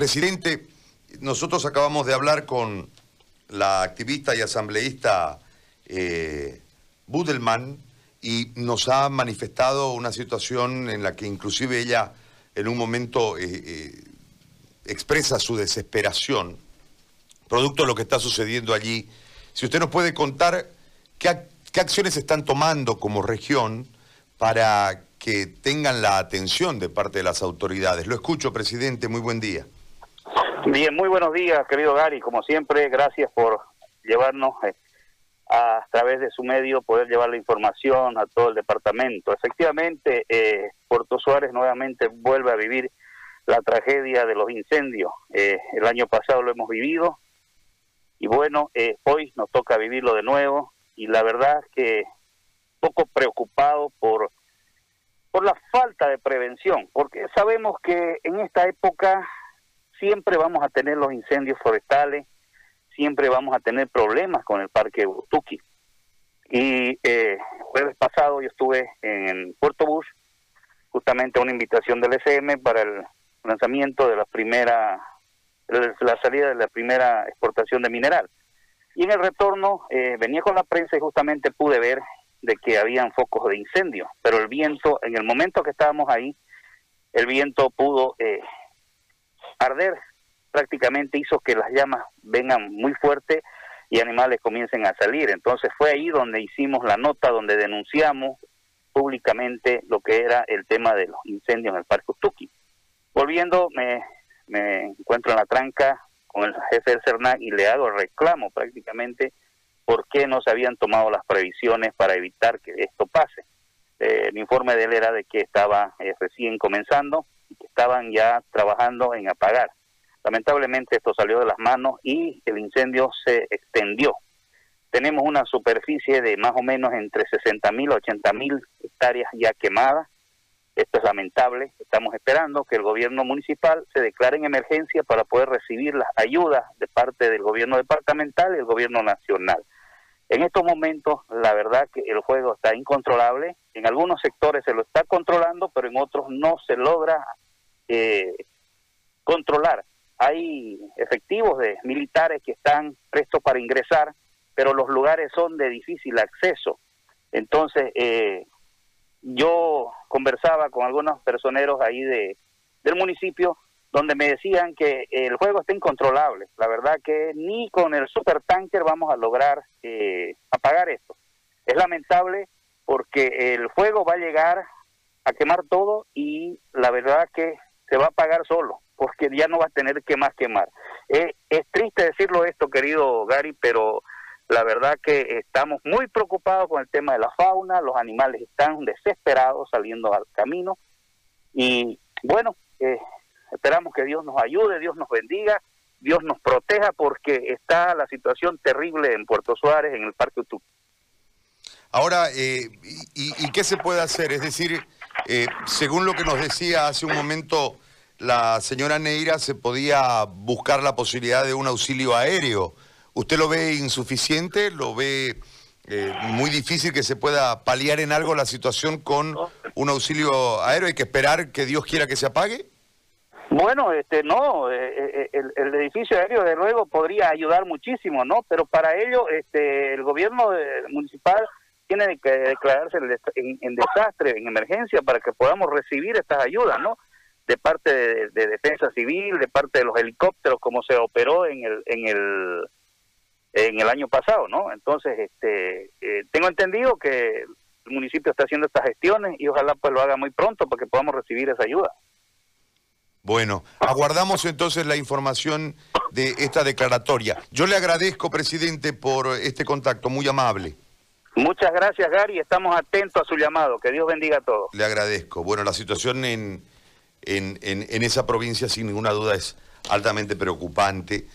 Presidente, nosotros acabamos de hablar con la activista y asambleísta eh, Budelman y nos ha manifestado una situación en la que inclusive ella en un momento eh, eh, expresa su desesperación, producto de lo que está sucediendo allí. Si usted nos puede contar qué, qué acciones están tomando como región para que tengan la atención de parte de las autoridades. Lo escucho, presidente, muy buen día. Bien, muy buenos días, querido Gary. Como siempre, gracias por llevarnos eh, a, través de su medio, poder llevar la información a todo el departamento. Efectivamente, eh, Puerto Suárez nuevamente vuelve a vivir la tragedia de los incendios. Eh, el año pasado lo hemos vivido y bueno, hoy nos toca vivirlo de nuevo y la verdad que poco preocupado por por la falta de prevención, porque sabemos que en esta época siempre vamos a tener los incendios forestales, siempre vamos a tener problemas con el parque Butuki. Y eh, jueves pasado yo estuve en Puerto Bush, justamente a una invitación del SM para el lanzamiento de la primera, la salida de la primera exportación de mineral. Y en el retorno eh, venía con la prensa y justamente pude ver de que habían focos de incendio, pero el viento, en el momento que estábamos ahí, el viento pudo eh, arder, prácticamente hizo que las llamas vengan muy fuerte y animales comiencen a salir. Entonces fue ahí donde hicimos la nota, donde denunciamos públicamente lo que era el tema de los incendios en el Parque Ustuki. Volviendo, me, me encuentro en la tranca con el jefe del CERNAC y le hago reclamo prácticamente por qué no se habían tomado las previsiones para evitar que esto pase. Eh, el informe de él era de que estaba eh, recién comenzando que estaban ya trabajando en apagar. Lamentablemente esto salió de las manos y el incendio se extendió. Tenemos una superficie de más o menos entre 60 mil a 80 mil hectáreas ya quemadas. Esto es lamentable. Estamos esperando que el gobierno municipal se declare en emergencia para poder recibir las ayudas de parte del gobierno departamental y el gobierno nacional. En estos momentos, la verdad que el juego está incontrolable. En algunos sectores se lo está controlando, pero en otros no se logra eh, controlar. Hay efectivos de militares que están prestos para ingresar, pero los lugares son de difícil acceso. Entonces, eh, yo conversaba con algunos personeros ahí de, del municipio donde me decían que el juego está incontrolable. La verdad que ni con el supertanker vamos a lograr eh, apagar esto. Es lamentable porque el fuego va a llegar a quemar todo y la verdad que se va a apagar solo, porque ya no va a tener que más quemar. es triste decirlo esto, querido Gary, pero la verdad que estamos muy preocupados con el tema de la fauna, los animales están desesperados saliendo al camino y bueno, eh, Esperamos que Dios nos ayude, Dios nos bendiga, Dios nos proteja porque está la situación terrible en Puerto Suárez, en el Parque Utuc. Ahora, eh, y, qué se puede hacer? Es decir, eh, según lo que nos decía hace un momento la señora Neira, se podía buscar la posibilidad de un auxilio aéreo. ¿Usted lo ve insuficiente? ¿Lo ve eh, muy difícil que se pueda paliar en algo la situación con un auxilio aéreo? ¿Hay que esperar que Dios quiera que se apague? Bueno, este, no, eh, eh, el, edificio aéreo de luego podría ayudar muchísimo, ¿no? Pero para ello, este, el gobierno municipal tiene que declararse en, desastre, en emergencia, para que podamos recibir estas ayudas, ¿no? De parte de, defensa civil, de parte de los helicópteros, como se operó en el, en el, en el año pasado, ¿no? Entonces, este, eh, tengo entendido que el municipio está haciendo estas gestiones y ojalá pues lo haga muy pronto para que podamos recibir esa ayuda. Bueno, aguardamos entonces la información de esta declaratoria. Yo le agradezco, presidente, por este contacto, muy amable. Muchas gracias, Gary. Estamos atentos a su llamado. Que Dios bendiga a todos. Le agradezco. Bueno, la situación en, en, en, en esa provincia, sin ninguna duda, es altamente preocupante.